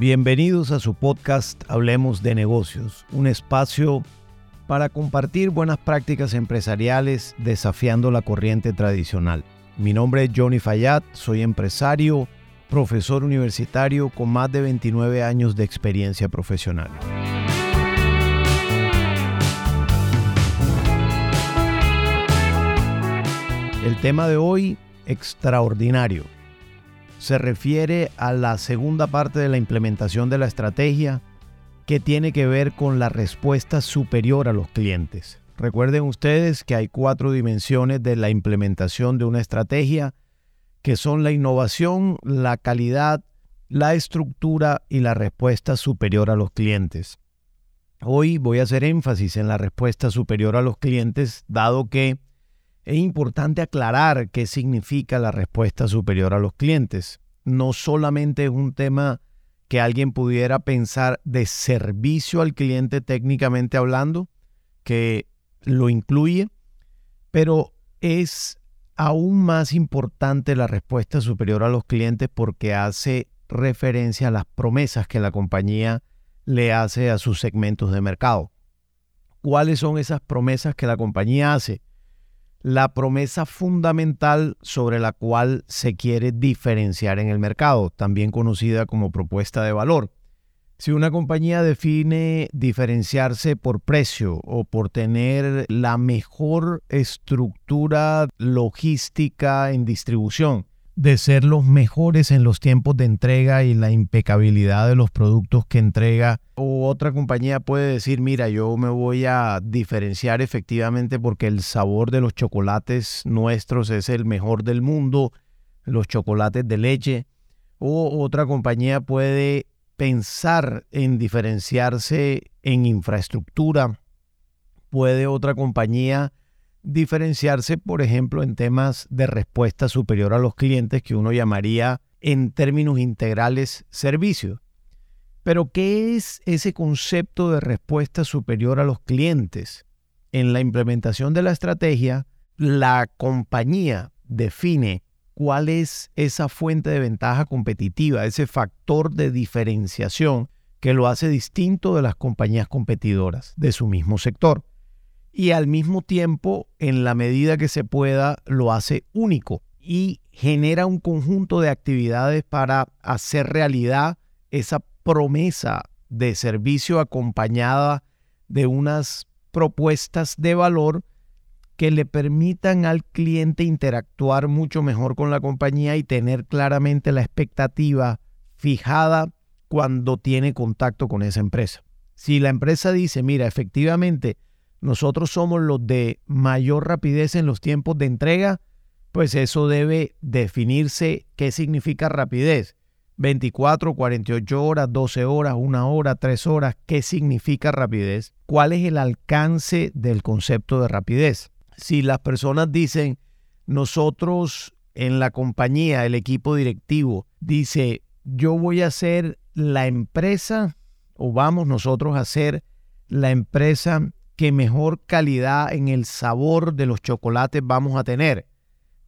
Bienvenidos a su podcast Hablemos de negocios, un espacio para compartir buenas prácticas empresariales desafiando la corriente tradicional. Mi nombre es Johnny Fayad, soy empresario, profesor universitario con más de 29 años de experiencia profesional. El tema de hoy, extraordinario se refiere a la segunda parte de la implementación de la estrategia que tiene que ver con la respuesta superior a los clientes. Recuerden ustedes que hay cuatro dimensiones de la implementación de una estrategia que son la innovación, la calidad, la estructura y la respuesta superior a los clientes. Hoy voy a hacer énfasis en la respuesta superior a los clientes, dado que es importante aclarar qué significa la respuesta superior a los clientes. No solamente es un tema que alguien pudiera pensar de servicio al cliente técnicamente hablando, que lo incluye, pero es aún más importante la respuesta superior a los clientes porque hace referencia a las promesas que la compañía le hace a sus segmentos de mercado. ¿Cuáles son esas promesas que la compañía hace? La promesa fundamental sobre la cual se quiere diferenciar en el mercado, también conocida como propuesta de valor. Si una compañía define diferenciarse por precio o por tener la mejor estructura logística en distribución, de ser los mejores en los tiempos de entrega y la impecabilidad de los productos que entrega. O otra compañía puede decir, mira, yo me voy a diferenciar efectivamente porque el sabor de los chocolates nuestros es el mejor del mundo, los chocolates de leche. O otra compañía puede pensar en diferenciarse en infraestructura. Puede otra compañía diferenciarse, por ejemplo, en temas de respuesta superior a los clientes que uno llamaría en términos integrales servicios. Pero, ¿qué es ese concepto de respuesta superior a los clientes? En la implementación de la estrategia, la compañía define cuál es esa fuente de ventaja competitiva, ese factor de diferenciación que lo hace distinto de las compañías competidoras de su mismo sector y al mismo tiempo, en la medida que se pueda, lo hace único y genera un conjunto de actividades para hacer realidad esa promesa de servicio acompañada de unas propuestas de valor que le permitan al cliente interactuar mucho mejor con la compañía y tener claramente la expectativa fijada cuando tiene contacto con esa empresa. Si la empresa dice, mira, efectivamente, nosotros somos los de mayor rapidez en los tiempos de entrega, pues eso debe definirse qué significa rapidez. 24, 48 horas, 12 horas, 1 hora, 3 horas, ¿qué significa rapidez? ¿Cuál es el alcance del concepto de rapidez? Si las personas dicen, nosotros en la compañía, el equipo directivo, dice, yo voy a ser la empresa o vamos nosotros a ser la empresa qué mejor calidad en el sabor de los chocolates vamos a tener.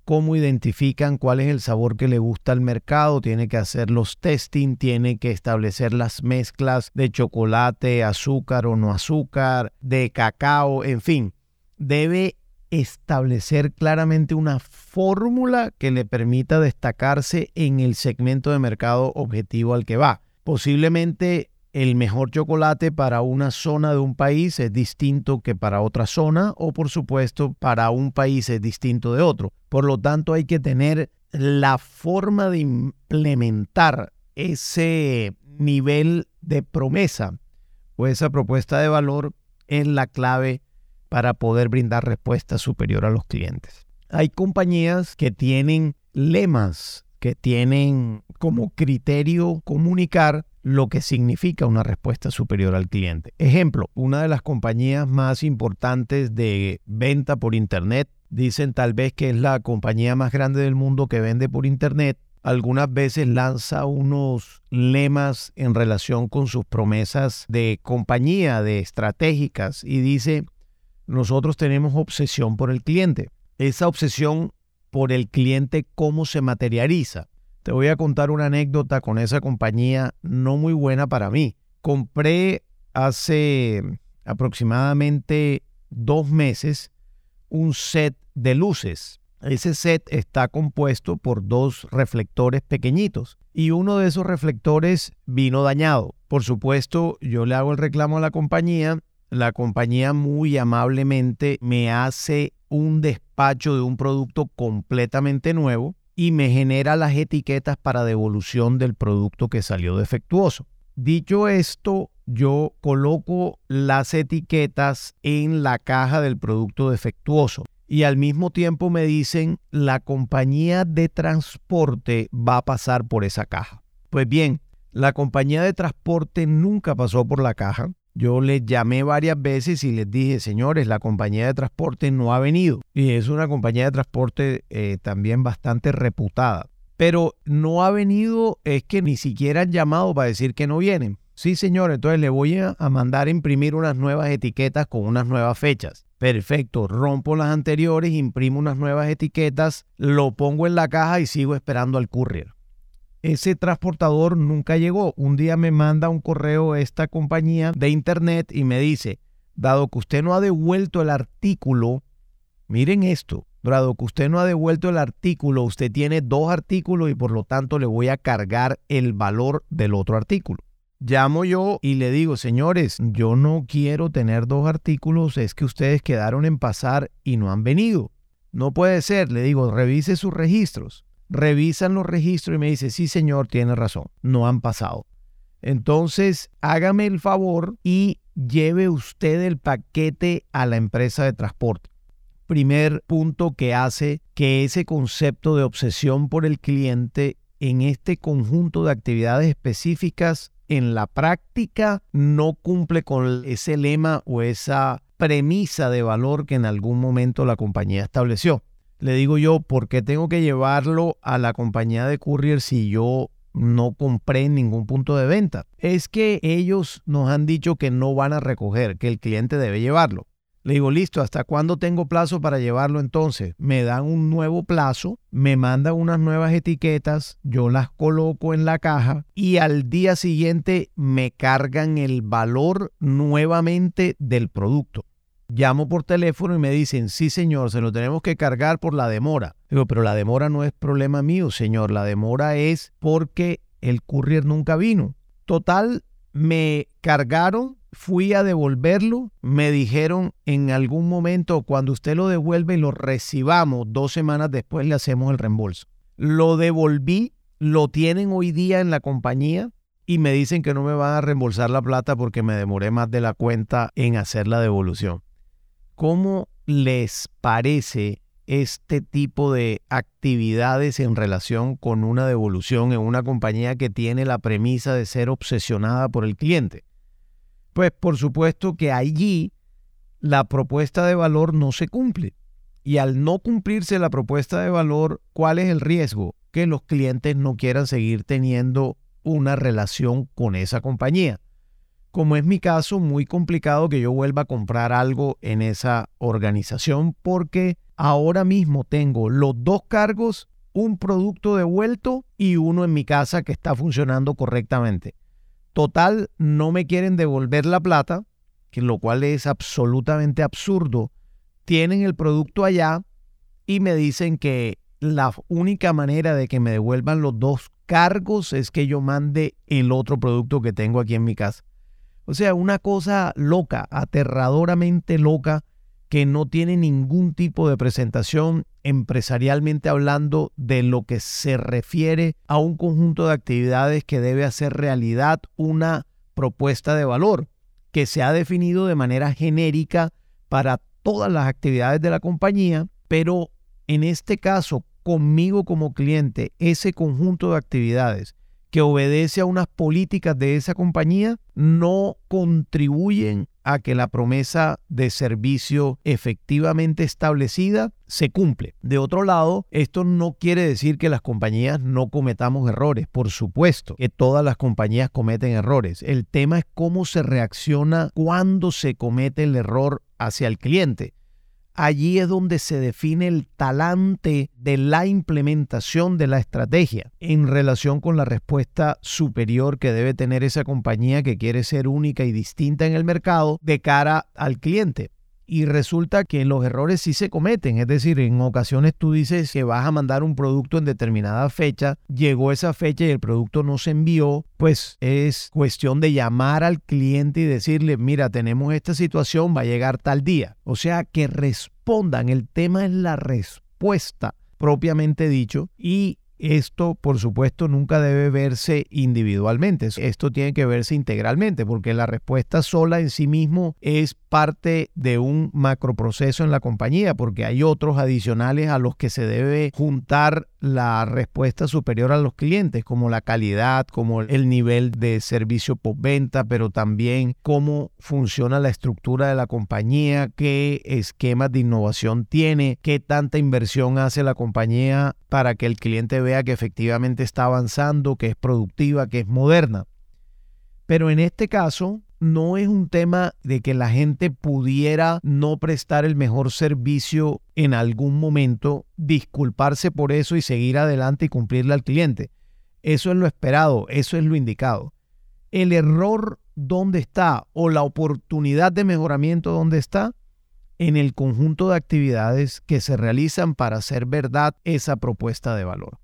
¿Cómo identifican cuál es el sabor que le gusta al mercado? Tiene que hacer los testing, tiene que establecer las mezclas de chocolate, azúcar o no azúcar, de cacao, en fin. Debe establecer claramente una fórmula que le permita destacarse en el segmento de mercado objetivo al que va. Posiblemente el mejor chocolate para una zona de un país es distinto que para otra zona o por supuesto para un país es distinto de otro. Por lo tanto hay que tener la forma de implementar ese nivel de promesa o esa propuesta de valor es la clave para poder brindar respuesta superior a los clientes. Hay compañías que tienen lemas, que tienen como criterio comunicar lo que significa una respuesta superior al cliente. Ejemplo, una de las compañías más importantes de venta por Internet, dicen tal vez que es la compañía más grande del mundo que vende por Internet, algunas veces lanza unos lemas en relación con sus promesas de compañía, de estratégicas, y dice, nosotros tenemos obsesión por el cliente. Esa obsesión por el cliente, ¿cómo se materializa? Te voy a contar una anécdota con esa compañía no muy buena para mí. Compré hace aproximadamente dos meses un set de luces. Ese set está compuesto por dos reflectores pequeñitos y uno de esos reflectores vino dañado. Por supuesto, yo le hago el reclamo a la compañía. La compañía muy amablemente me hace un despacho de un producto completamente nuevo y me genera las etiquetas para devolución del producto que salió defectuoso. Dicho esto, yo coloco las etiquetas en la caja del producto defectuoso y al mismo tiempo me dicen la compañía de transporte va a pasar por esa caja. Pues bien, la compañía de transporte nunca pasó por la caja. Yo les llamé varias veces y les dije, señores, la compañía de transporte no ha venido. Y es una compañía de transporte eh, también bastante reputada. Pero no ha venido, es que ni siquiera han llamado para decir que no vienen. Sí, señor, entonces le voy a mandar a imprimir unas nuevas etiquetas con unas nuevas fechas. Perfecto, rompo las anteriores, imprimo unas nuevas etiquetas, lo pongo en la caja y sigo esperando al courier ese transportador nunca llegó. Un día me manda un correo esta compañía de internet y me dice, dado que usted no ha devuelto el artículo, miren esto, dado que usted no ha devuelto el artículo, usted tiene dos artículos y por lo tanto le voy a cargar el valor del otro artículo. Llamo yo y le digo, señores, yo no quiero tener dos artículos, es que ustedes quedaron en pasar y no han venido. No puede ser, le digo, revise sus registros revisan los registros y me dice, sí señor, tiene razón, no han pasado. Entonces, hágame el favor y lleve usted el paquete a la empresa de transporte. Primer punto que hace que ese concepto de obsesión por el cliente en este conjunto de actividades específicas en la práctica no cumple con ese lema o esa premisa de valor que en algún momento la compañía estableció le digo yo, ¿por qué tengo que llevarlo a la compañía de courier si yo no compré en ningún punto de venta? Es que ellos nos han dicho que no van a recoger, que el cliente debe llevarlo. Le digo, listo, ¿hasta cuándo tengo plazo para llevarlo entonces? Me dan un nuevo plazo, me mandan unas nuevas etiquetas, yo las coloco en la caja y al día siguiente me cargan el valor nuevamente del producto. Llamo por teléfono y me dicen, sí señor, se lo tenemos que cargar por la demora. Digo, pero la demora no es problema mío, señor, la demora es porque el courier nunca vino. Total, me cargaron, fui a devolverlo, me dijeron en algún momento, cuando usted lo devuelve y lo recibamos, dos semanas después le hacemos el reembolso. Lo devolví, lo tienen hoy día en la compañía y me dicen que no me van a reembolsar la plata porque me demoré más de la cuenta en hacer la devolución. ¿Cómo les parece este tipo de actividades en relación con una devolución en una compañía que tiene la premisa de ser obsesionada por el cliente? Pues por supuesto que allí la propuesta de valor no se cumple. Y al no cumplirse la propuesta de valor, ¿cuál es el riesgo? Que los clientes no quieran seguir teniendo una relación con esa compañía como es mi caso, muy complicado que yo vuelva a comprar algo en esa organización porque ahora mismo tengo los dos cargos, un producto devuelto y uno en mi casa que está funcionando correctamente. Total, no me quieren devolver la plata, que lo cual es absolutamente absurdo. Tienen el producto allá y me dicen que la única manera de que me devuelvan los dos cargos es que yo mande el otro producto que tengo aquí en mi casa. O sea, una cosa loca, aterradoramente loca, que no tiene ningún tipo de presentación empresarialmente hablando de lo que se refiere a un conjunto de actividades que debe hacer realidad una propuesta de valor que se ha definido de manera genérica para todas las actividades de la compañía, pero en este caso, conmigo como cliente, ese conjunto de actividades que obedece a unas políticas de esa compañía no contribuyen a que la promesa de servicio efectivamente establecida se cumple. De otro lado, esto no quiere decir que las compañías no cometamos errores. Por supuesto que todas las compañías cometen errores. El tema es cómo se reacciona cuando se comete el error hacia el cliente. Allí es donde se define el talante de la implementación de la estrategia en relación con la respuesta superior que debe tener esa compañía que quiere ser única y distinta en el mercado de cara al cliente y resulta que los errores sí se cometen. Es decir, en ocasiones tú dices que vas a mandar un producto en determinada fecha, llegó esa fecha y el producto no se envió, pues es cuestión de llamar al cliente y decirle, mira, tenemos esta situación, va a llegar tal día. O sea, que respondan. El tema es la respuesta propiamente dicho y esto, por supuesto, nunca debe verse individualmente. Esto tiene que verse integralmente, porque la respuesta sola en sí mismo es parte de un macroproceso en la compañía, porque hay otros adicionales a los que se debe juntar la respuesta superior a los clientes, como la calidad, como el nivel de servicio postventa, pero también cómo funciona la estructura de la compañía, qué esquemas de innovación tiene, qué tanta inversión hace la compañía para que el cliente vea que efectivamente está avanzando, que es productiva, que es moderna. Pero en este caso, no es un tema de que la gente pudiera no prestar el mejor servicio en algún momento, disculparse por eso y seguir adelante y cumplirle al cliente. Eso es lo esperado, eso es lo indicado. El error dónde está o la oportunidad de mejoramiento dónde está en el conjunto de actividades que se realizan para hacer verdad esa propuesta de valor.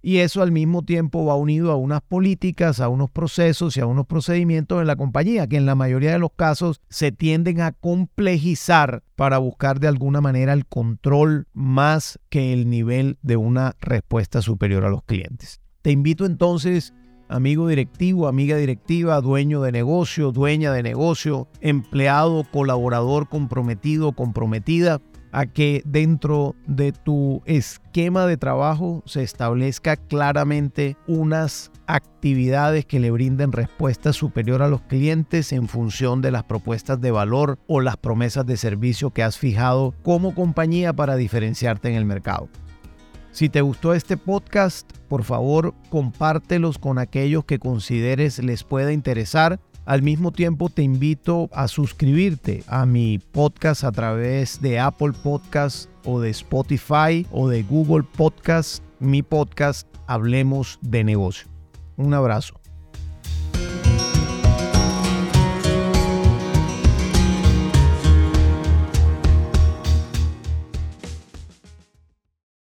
Y eso al mismo tiempo va unido a unas políticas, a unos procesos y a unos procedimientos en la compañía que en la mayoría de los casos se tienden a complejizar para buscar de alguna manera el control más que el nivel de una respuesta superior a los clientes. Te invito entonces, amigo directivo, amiga directiva, dueño de negocio, dueña de negocio, empleado, colaborador comprometido, comprometida, a que dentro de tu esquema de trabajo se establezca claramente unas actividades que le brinden respuesta superior a los clientes en función de las propuestas de valor o las promesas de servicio que has fijado como compañía para diferenciarte en el mercado. Si te gustó este podcast, por favor compártelos con aquellos que consideres les pueda interesar al mismo tiempo te invito a suscribirte a mi podcast a través de Apple Podcast o de Spotify o de Google Podcast, mi podcast Hablemos de negocio. Un abrazo.